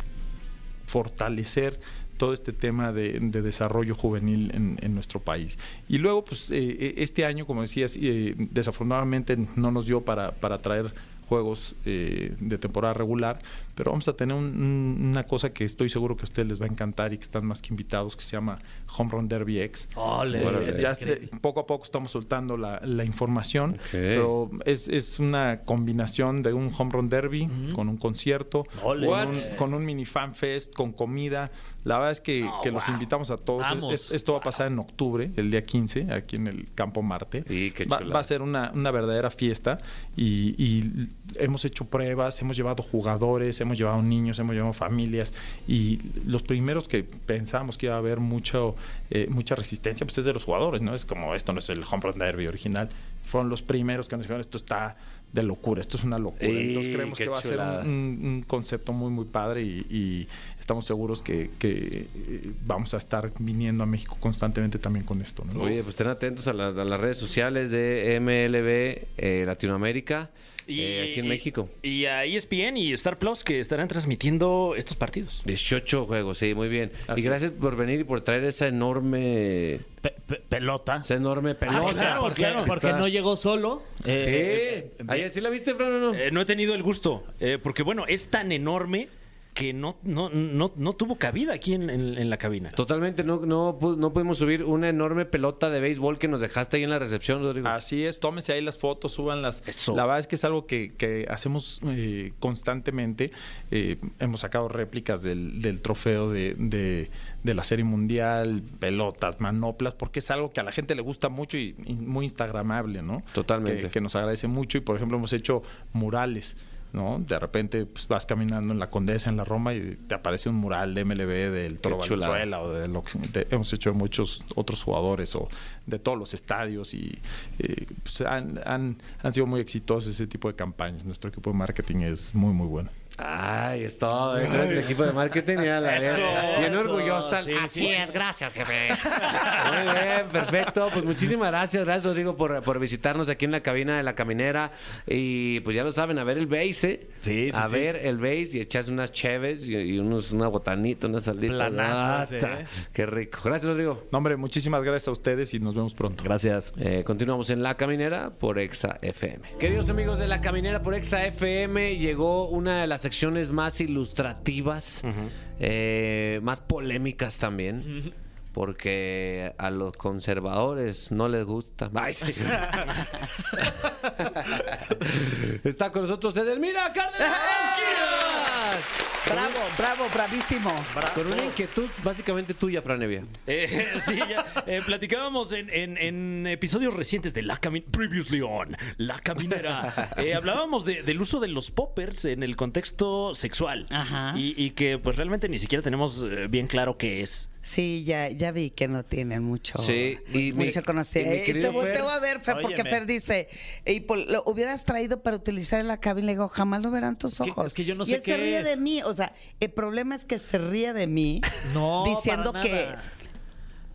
fortalecer todo este tema de, de desarrollo juvenil en, en nuestro país. Y luego, pues, eh, este año, como decías, eh, desafortunadamente no nos dio para, para traer juegos eh, de temporada regular, pero vamos a tener un- un- una cosa que estoy seguro que a ustedes les va a encantar y que están más que invitados, que se llama Home Run Derby X. Ole, Bueno, ya eh, poco a poco estamos soltando la, la información, pero es, es una combinación de un home run derby con un concierto, con un, con un mini fan fest, con comida. La verdad es que, que los invitamos a todos. Vamos. Es- esto va a pasar en octubre, el día 15, aquí en el Campo Marte. Y qué va, va a ser una, una verdadera fiesta y, y hemos hecho pruebas, hemos llevado jugadores, hemos llevado niños, hemos llevado familias y los primeros que pensábamos que iba a haber mucho, eh, mucha resistencia, pues es de los jugadores, ¿no? Es como esto no es el home run derby original. Fueron los primeros que nos dijeron esto está de locura, esto es una locura. ¡Ey, Entonces creemos que va a ser un, un- un concepto muy, muy padre y, y estamos seguros que, que, eh, vamos a estar viniendo a México constantemente también con esto. ¿no? Oye, pues estén atentos a las, a las redes sociales de MLB eh, Latinoamérica. Eh, aquí en México. Y a ESPN y Star Plus que estarán transmitiendo estos partidos. 18 juegos, sí, muy bien. Así y gracias por venir y por traer esa enorme, Pe- pe- pelota. esa enorme pelota. Ah, claro, porque, claro. porque Está- no llegó solo. Eh, ¿Qué? ¿Sí la viste, Fran, o no? Eh, no he tenido el gusto, eh, porque bueno, es tan enorme que no, no, no, no tuvo cabida aquí en, en- en la cabina. Totalmente, no, no, no pudimos subir una enorme pelota de béisbol que nos dejaste ahí en la recepción, Rodrigo. Así es, tómense ahí las fotos, súbanlas. Eso. La verdad es que es algo que, que hacemos eh, constantemente. Eh, hemos sacado réplicas del, del trofeo de, de- de la Serie Mundial, pelotas, manoplas, porque es algo que a la gente le gusta mucho y, y muy instagramable, ¿no? Totalmente. Que, que nos agradece mucho y, por ejemplo, hemos hecho murales. ¿No? De repente pues, vas caminando en la Condesa, en la Roma, y te aparece un mural de MLB del Toro. Valenzuela o de lo que de- hemos hecho de muchos otros jugadores o de todos los estadios y eh, pues, han, han, han sido muy exitosos ese tipo de campañas. Nuestro equipo de marketing es muy, muy bueno. Ay, es todo. Entonces el equipo de marketing ya la Eso, bien eso. orgullosa. Sí, Así sí. es, gracias, jefe. Muy bien, perfecto. Pues muchísimas gracias, gracias Rodrigo por, por visitarnos aquí en la cabina de la caminera. Y pues ya lo saben, a ver el base, ¿eh? Sí, sí, A sí. ver el base y echarse unas cheves y, y unos, una botanita, unas salitas. Planazos, Ah, ta, ¿eh? Qué rico. Gracias, Rodrigo. No, hombre, muchísimas gracias a ustedes y nos vemos pronto. Gracias. Eh, continuamos en La Caminera por Exa FM. Queridos amigos de La Caminera por Exa FM, llegó una de las secciones más ilustrativas, eh, más polémicas también. Porque a los conservadores no les gusta. Ay, sí, sí. Está con nosotros Edelmira Cárdenas. Bravo, bravo, bravísimo. Con una inquietud básicamente tuya, Franevia. Eh, sí, ya eh, platicábamos en, en- en episodios recientes de La Caminera, Previously on, La Caminera. Eh, hablábamos de- del uso de los poppers en el contexto sexual. Ajá. Y, y que pues realmente ni siquiera tenemos bien claro qué es. Sí, ya, ya vi que no tienen mucho, Sí, y mi- mucho conocimiento. y mi Eh, te volteo a ver, Fer, porque. Fer dice, y por- lo hubieras traído para utilizar en la cabina. Le digo, jamás lo verán tus que- ojos. es que yo no y sé él qué se ríe es. de mí. O sea, el problema es que se ríe de mí No, diciendo para que.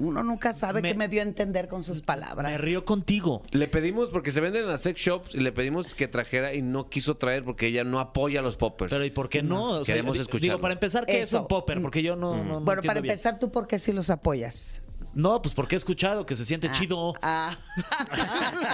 Uno nunca sabe Me- qué me dio a entender con sus palabras. Me río contigo. Le pedimos, porque se venden en las sex shops, y le pedimos que trajera y no quiso traer porque ella no apoya a los poppers. Pero ¿y por qué no? O sea, Queremos escucharlo. Digo, para empezar, ¿qué es un popper? Porque yo no, no- no bueno, para bien. empezar, ¿tú por qué sí los apoyas? No, pues porque he escuchado que se siente chido. Ah.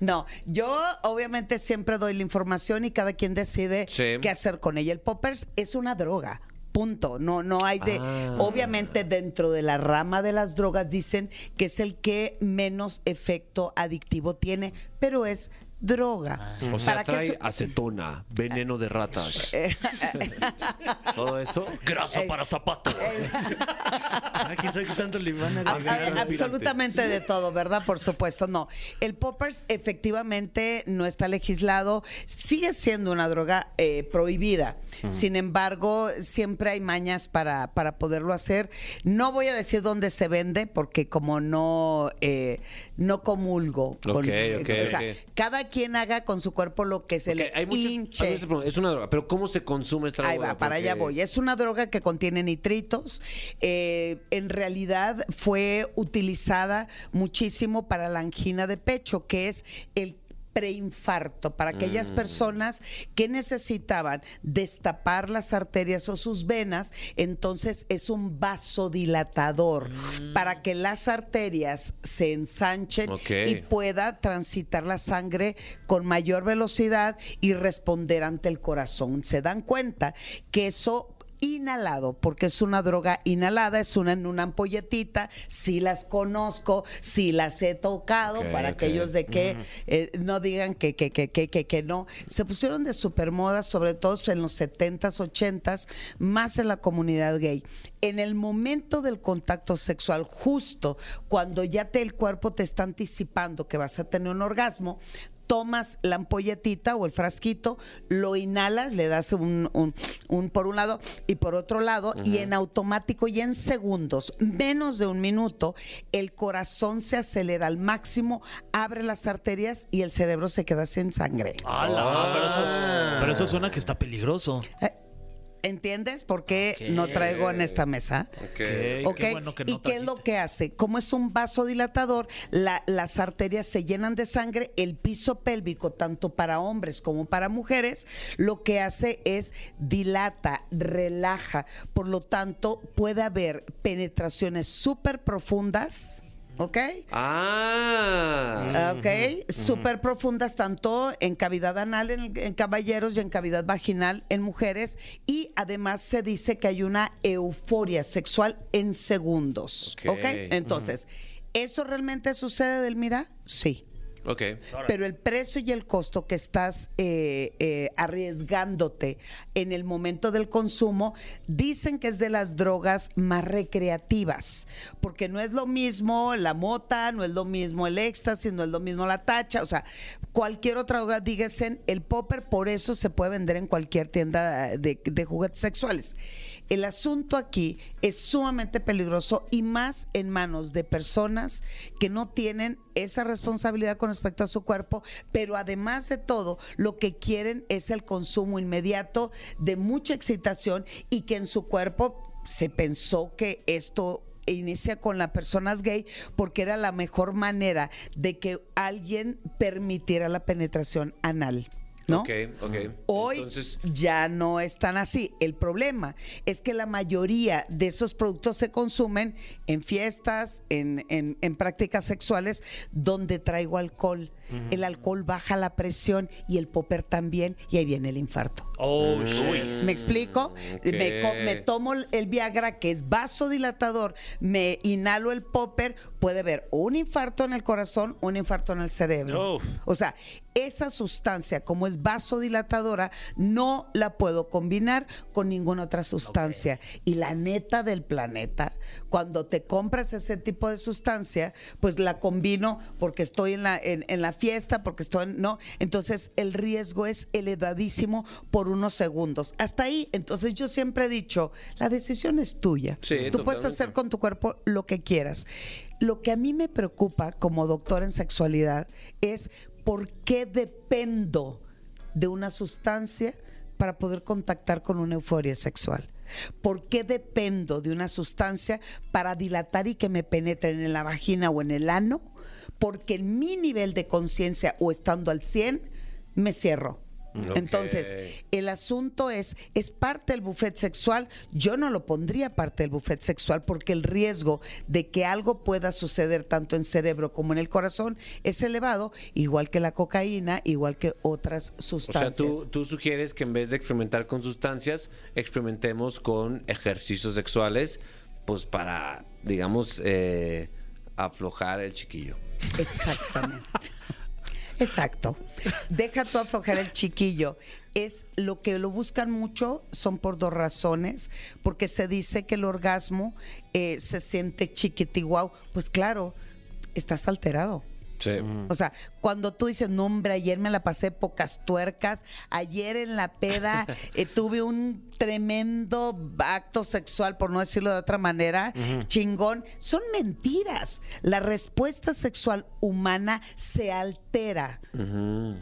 no, yo obviamente siempre doy la información y cada quien decide Sí. qué hacer con ella. El poppers es una droga. Punto. No, no hay de. Ah. Obviamente, dentro de la rama de las drogas dicen que es el que menos efecto adictivo tiene, pero es droga. o sea, Para que trae su- acetona, veneno de ratas. Todo eso. Grasa para zapatos. ¿Quién sabe qué tanto le van a A- agregar a- al aspirante? absolutamente de todo, ¿verdad? Por supuesto, no. El poppers efectivamente no está legislado, sigue siendo una droga eh, prohibida. Sin embargo, siempre hay mañas para, para poderlo hacer. No voy a decir dónde se vende, porque como no, eh, no comulgo. Ok, ok, o sea, ok. cada quien haga con su cuerpo lo que se le hay muchos- hinche. hay muchos problemas. es una droga, pero ¿cómo se consume esta droga? Ahí va, para allá voy. Es una droga que contiene nitritos. Eh, en realidad fue utilizada muchísimo para la angina de pecho, que es el preinfarto para aquellas Mm. personas que necesitaban destapar las arterias o sus venas, entonces es un vasodilatador Mm. para que las arterias se ensanchen y pueda transitar la sangre con mayor velocidad y responder ante el corazón. Se dan cuenta que eso inhalado, porque es una droga inhalada, es una en una ampolletita, sí las conozco, sí las he tocado, para ok. aquellos de que eh, no digan que, que, que, que, que, que no. Se pusieron de supermoda, sobre todo en los 70s, 80s, más en la comunidad gay. En el momento del contacto sexual, justo cuando ya te, el cuerpo te está anticipando que vas a tener un orgasmo, tomas la ampolletita o el frasquito, lo inhalas, le das un, un- un por un lado y por otro lado, y en automático y en segundos, menos de un minuto, el corazón se acelera al máximo, abre las arterias y el cerebro se queda sin sangre. ¡Hala! Pero, eso, pero eso suena que está peligroso. Eh, ¿Entiendes por qué no traigo en esta mesa? Ok. ¿Ok? Qué bueno que no ¿Y qué es lo que hace? Como es un vasodilatador, la- las arterias se llenan de sangre, el piso pélvico, tanto para hombres como para mujeres, lo que hace es dilata, relaja. Por lo tanto, puede haber penetraciones súper profundas. ¿Ok? Ah. Ok, súper profundas tanto en cavidad anal en, en caballeros y en cavidad vaginal en mujeres y además se dice que hay una euforia sexual en segundos. Ok. Ok, entonces, ¿eso realmente sucede, Delmira? Sí. Ok. Pero el precio y el costo que estás eh, eh, arriesgándote en el momento del consumo, dicen que es de las drogas más recreativas, porque no es lo mismo la mota, no es lo mismo el éxtasis, no es lo mismo la tacha, o sea, cualquier otra droga, dígase, el popper, por eso se puede vender en cualquier tienda de, de juguetes sexuales. El asunto aquí es sumamente peligroso y más en manos de personas que no tienen esa responsabilidad con respecto a su cuerpo, pero además de todo, lo que quieren es el consumo inmediato de mucha excitación y que en su cuerpo se pensó que esto inicia con las personas gay porque era la mejor manera de que alguien permitiera la penetración anal. ¿No? Ok, ok. Hoy Entonces, ya no es tan así. El problema es que la mayoría de esos productos se consumen en fiestas, en, en- en prácticas sexuales, donde traigo alcohol. El alcohol baja la presión y el popper también, y ahí viene el infarto. Oh, shit. ¿Me explico? Me, tomo el Viagra, que es vasodilatador, me inhalo el popper, puede haber un infarto en el corazón, un infarto en el cerebro. O sea, esa sustancia, como es vasodilatadora, no la puedo combinar con ninguna otra sustancia. Y la neta del planeta, cuando te compras ese tipo de sustancia, pues la combino porque estoy en la, en, en la fiesta, porque estoy, en- ¿no? Entonces el riesgo es elevadísimo por unos segundos. Hasta ahí, entonces yo siempre he dicho, la decisión es tuya. Sí, Tú puedes hacer con tu cuerpo lo que quieras. Lo que a mí me preocupa como doctor en sexualidad es por qué dependo de una sustancia para poder contactar con una euforia sexual. ¿Por qué dependo de una sustancia para dilatar y que me penetren en la vagina o en el ano? Porque en mi nivel de conciencia o estando al 100, me cierro. Entonces, el asunto es, es parte del buffet sexual. Yo no lo pondría parte del buffet sexual porque el riesgo de que algo pueda suceder tanto en cerebro como en el corazón es elevado, igual que la cocaína, igual que otras o sea, sustancias. tú, tú sugieres que en vez de experimentar con sustancias, experimentemos con ejercicios sexuales, pues para, digamos, eh, aflojar el chiquillo. Exactamente. Exacto. Deja tú aflojar el chiquillo. Es lo que lo buscan mucho, son por dos razones. Porque se dice que el orgasmo eh, se siente chiquitiguau. Pues claro, estás alterado. Sí. O sea, cuando tú dices, no, hombre, ayer me la pasé pocas tuercas, ayer en la peda eh, tuve un tremendo acto sexual, por no decirlo de otra manera, chingón, son mentiras. La respuesta sexual humana se altera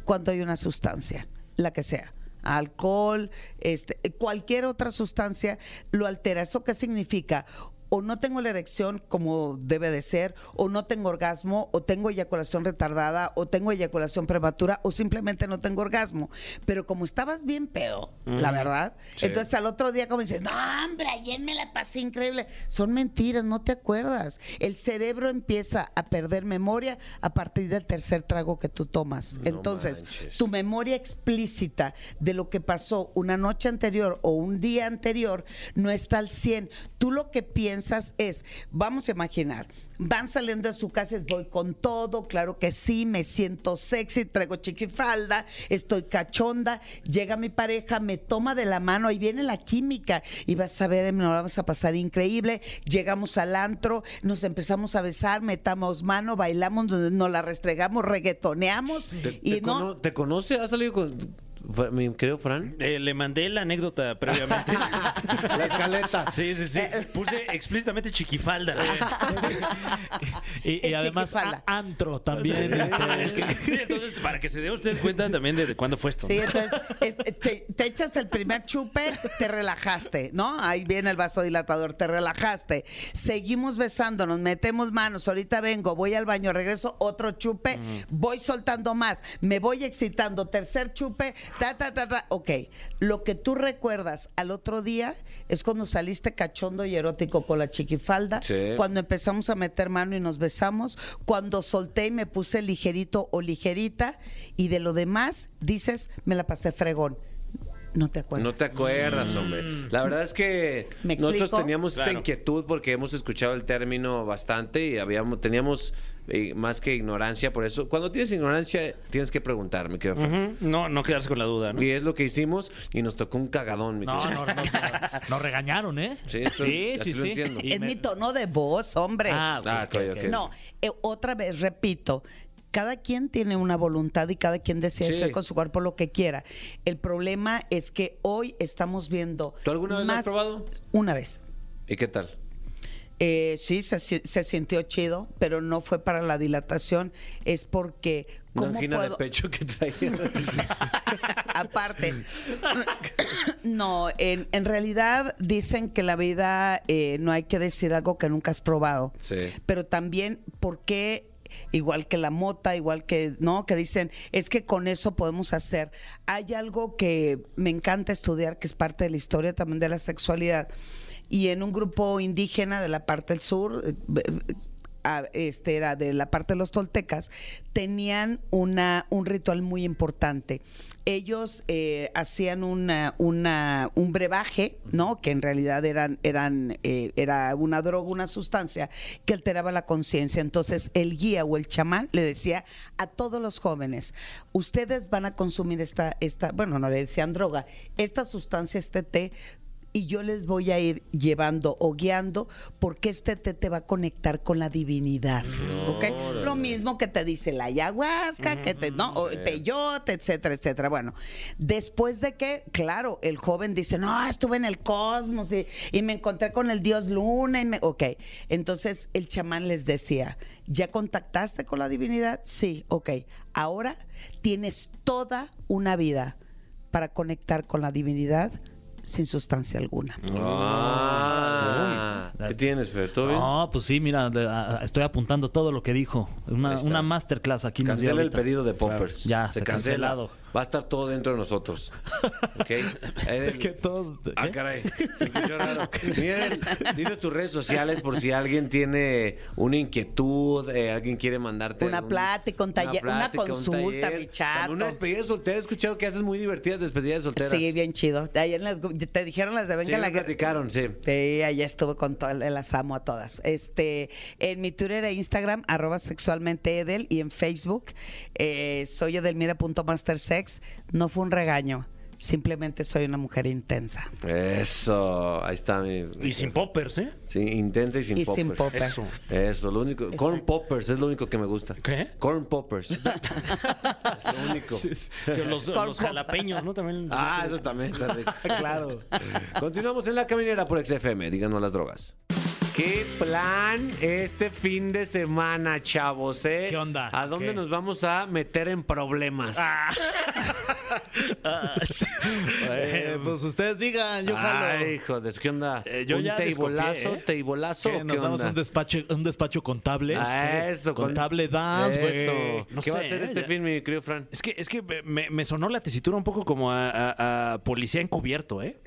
cuando hay una sustancia, la que sea. Alcohol, este, cualquier otra sustancia lo altera. ¿Eso qué significa? O no tengo la erección como debe de ser, o no tengo orgasmo, o tengo eyaculación retardada, o tengo eyaculación prematura, o simplemente no tengo orgasmo. Pero como estabas bien pedo, la verdad, Sí. entonces al otro día como dices, no, hombre, ayer me la pasé increíble. Son mentiras, no te acuerdas. El cerebro empieza a perder memoria a partir del tercer trago que tú tomas. Entonces, manches. tu memoria explícita de lo que pasó una noche anterior o un día anterior no está al 100. Tú lo que piensas es, vamos a imaginar, van saliendo de su casa, es, voy con todo, claro que sí, me siento sexy, traigo chiquifalda, estoy cachonda, llega mi pareja, me toma de la mano, ahí viene la química y vas a ver, nos vamos a pasar increíble, llegamos al antro, nos empezamos a besar, metamos mano, bailamos, nos la restregamos, reggaetoneamos ¿Te, y te no... cono- ¿te conoce? ¿Has salido con...? Mi querido Fran. Eh, le mandé la anécdota previamente. La escaleta. Sí, sí, sí. Puse explícitamente chiquifalda. Y, y además a- antro también. este, Sí, entonces, para que se dé usted cuenta también de, de cuándo fue esto. Sí, entonces es- te, te echas el primer chupe, te relajaste, ¿no? Ahí viene el vasodilatador, te relajaste. Seguimos besándonos, metemos manos, ahorita vengo, voy al baño, regreso, otro chupe, voy soltando más, me voy excitando, tercer chupe, ta, ta, ta, ta. Ok, lo que tú recuerdas al otro día es cuando saliste cachondo y erótico con la chiquifalda, Sí. cuando empezamos a meter mano y nos besamos, cuando solté y me puse ligerito o ligerita, y de lo demás dices, me la pasé fregón. No te acuerdas. No te acuerdas, hombre. La verdad es que ¿Me nosotros teníamos esta inquietud porque hemos escuchado el término bastante y habíamos teníamos eh, más que ignorancia por eso. Cuando tienes ignorancia, tienes que preguntar, mi querido. Ujú, No, no quedarse con la duda, ¿no? Y es lo que hicimos y nos tocó un cagadón, mi No, querido. no, no, no, nos regañaron, ¿eh? Sí, eso- sí, así sí. lo sí. entiendo. Y es me- mi tono de voz, hombre. Ah, ok, Ah, ok. ok. No, eh, otra vez, repito, cada quien tiene una voluntad y cada quien desea Sí. hacer con su cuerpo lo que quiera. El problema es que hoy estamos viendo. ¿Tú alguna vez lo has más- probado? Una vez. ¿Y qué tal? Eh, sí, se, si- se sintió chido, pero no fue para la dilatación, es porque. Una ¿Cómo puedo? de pecho que traía. Aparte, no, en, en realidad dicen que la vida eh, no hay que decir algo que nunca has probado. Sí. Pero también, ¿por qué? Igual que la mota, igual que, ¿no? Que dicen, es que con eso podemos hacer. Hay algo que me encanta estudiar, que es parte de la historia también de la sexualidad. Y en un grupo indígena de la parte del sur, eh, este era de la parte de los toltecas, tenían una, un ritual muy importante. Ellos eh, hacían una, una- un brebaje, ¿no? Que en realidad eran, eran, eh, era una droga, una sustancia que alteraba la conciencia. Entonces el guía o el chamán le decía a todos los jóvenes, ustedes van a consumir esta, esta, bueno, no le decían droga, esta sustancia, este té, y yo les voy a ir llevando o guiando porque este té te va a conectar con la divinidad. ¿ok? Órale. Lo mismo que te dice la ayahuasca, que te, ¿no? O el peyote, etcétera, etcétera. Bueno, después de que, claro, el joven dice, no, estuve en el cosmos y, y me encontré con el dios luna. Y me... Ok, entonces el chamán les decía, ¿ya contactaste con la divinidad? Sí, ok. Ahora tienes toda una vida para conectar con la divinidad sin sustancia alguna. Ah, ¿Qué tienes, Fer? ¿Todo bien? No, pues sí, mira, de- a- a- estoy apuntando todo lo que dijo. Ahí Una, está. una masterclass aquí nos dio Cancela el ahorita. pedido de poppers. Ya, se se cancela. cancelado. Va a estar todo dentro de nosotros. ¿Ok? Edel- que todo- Ah, ¿qué? caray. Se escuchó raro. Miren, dinos tus redes sociales por si alguien tiene una inquietud, eh, alguien quiere mandarte. Una plática, un taller, una plática, un consulta, taller. mi. También Una despedida de soltera. He escuchado que haces muy divertidas despedidas de solteras. Sí, bien chido. Ayer las- te dijeron las de Venga Sí, la platicaron, sí. Sí, allá estuve con todas, las amo a todas. Este, en mi Twitter e Instagram, arroba sexualmente Edel, y en Facebook, eh, soy edelmira.mastersex. No fue un regaño, simplemente soy una mujer intensa. Eso, ahí está mi. Y sin poppers, ¿eh? Sí, intensa y sin y poppers. sin popper. Eso. Eso, lo único. Corn poppers es lo único que me gusta. ¿Qué? Corn poppers. es lo único. Los, Con los pop- jalapeños, ¿no? También. Ah, eso también está rico. claro. Continuamos en la caminera por XFM. Díganos las drogas. ¿Qué plan este fin de semana, chavos? eh? ¿Qué onda? ¿A dónde ¿Qué? nos vamos a meter en problemas? Eh, pues ustedes digan, yo jalo. Ay, joder, ¿qué onda? Eh, yo ¿Un ya teibolazo? ¿eh? ¿Teibolazo ¿Qué, o qué nos damos onda? un despacho, un despacho contable. Ah, eso, con- Contable dance, güey. No ¿Qué va a hacer ¿eh? este Ya- fin, mi querido Fran? Es que, es que me, me sonó la tesitura un poco como a, a- a policía encubierto, ¿eh?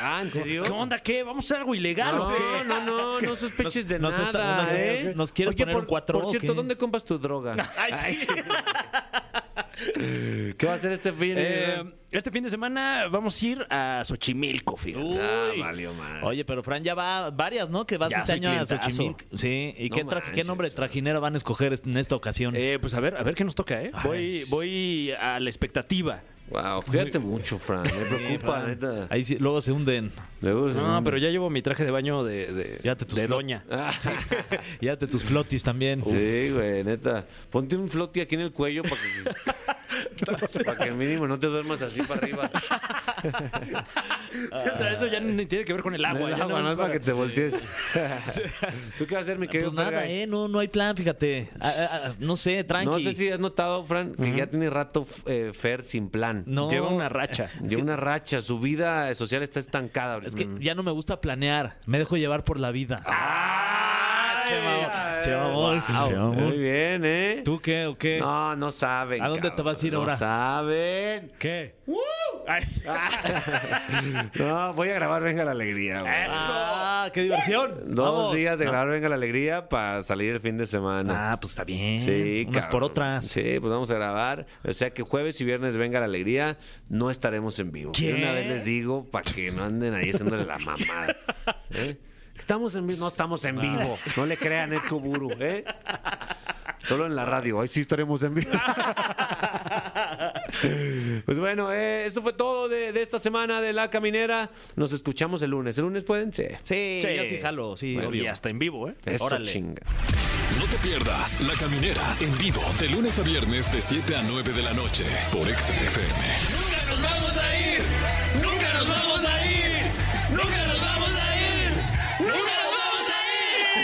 Ah, ¿en serio? ¿Qué onda? ¿Qué? ¿Vamos a hacer algo ilegal o No, qué? no, no, no sospeches de Nos- nos está- nada, nos- ¿eh? nos quieres poner por, un cuatro, Por ¿o cierto? ¿dónde compras tu droga? Ay, sí. ¿Qué va a hacer este fin? Eh, este fin de semana vamos a ir a Xochimilco, fíjate. ah, valió mal. Oye, pero Fran ya va varias, ¿no? Que vas Ya este año a. Xochimilco. Sí. ¿Y No qué, tra- qué manches. nombre trajinero van a escoger en esta ocasión? Eh, pues a ver, a ver qué nos toca, ¿eh? Ay. Voy, voy a la expectativa. Wow, cuídate mucho, Fran. Me preocupa, neta. Ahí sí, luego se hunden. Luego- No, pero ya llevo mi traje de baño de, de, Ya te tus de doña. Ah, Ya te tus flotis también. sí, güey, neta. Ponte un flotti aquí en el cuello para que Para que mínimo no te duermas así para arriba. Sí, o sea, eso ya ni tiene que ver con el agua. El ya agua, no es para que te voltees. ¿Tú qué vas a hacer, mi querido Pues nada, Fergay? eh, no, no hay plan, fíjate. Ah, ah, ah, no sé, tranqui. No sé si has notado, Fran, que ya tiene rato eh, Fer sin plan. No. Lleva una racha. Lleva una racha. Su vida social está estancada. Es que Mm. ya no me gusta planear. Me dejo llevar por la vida. ¡Ah! Che, mamón, che, mamón, Wow. che, mamón. Muy bien, ¿eh? ¿Tú qué o qué? No, no saben. ¿A dónde te vas a ir no ahora? saben. ¿Qué? No, voy a grabar Venga la Alegría. güey. Ah, qué diversión. Dos Vamos. días de No. grabar Venga la Alegría para salir el fin de semana. Ah, pues está bien. Sí, Unas por otras. Sí, pues vamos a grabar. O sea que jueves y viernes venga la alegría, no estaremos en vivo. ¿Qué? Una vez les digo para que no anden ahí haciéndole la mamada. ¿Eh? Estamos en vivo, no estamos en vivo. No le crean Ed Kuburu, ¿eh? Solo en la radio, ahí sí estaremos en vivo. Pues bueno, eh, esto fue todo de, de esta semana de La Caminera. Nos escuchamos el lunes. ¿El lunes pueden? Sí. Sí, Sí. yo sí jalo, sí, Bueno, obvio. y hasta en vivo, ¿eh? Eso Órale. chinga. No te pierdas La Caminera en vivo de lunes a viernes de 7 a 9 de la noche por XFM. ¡Nunca nos vamos a ir! ¡Nunca nos vamos a ir! ¡Nunca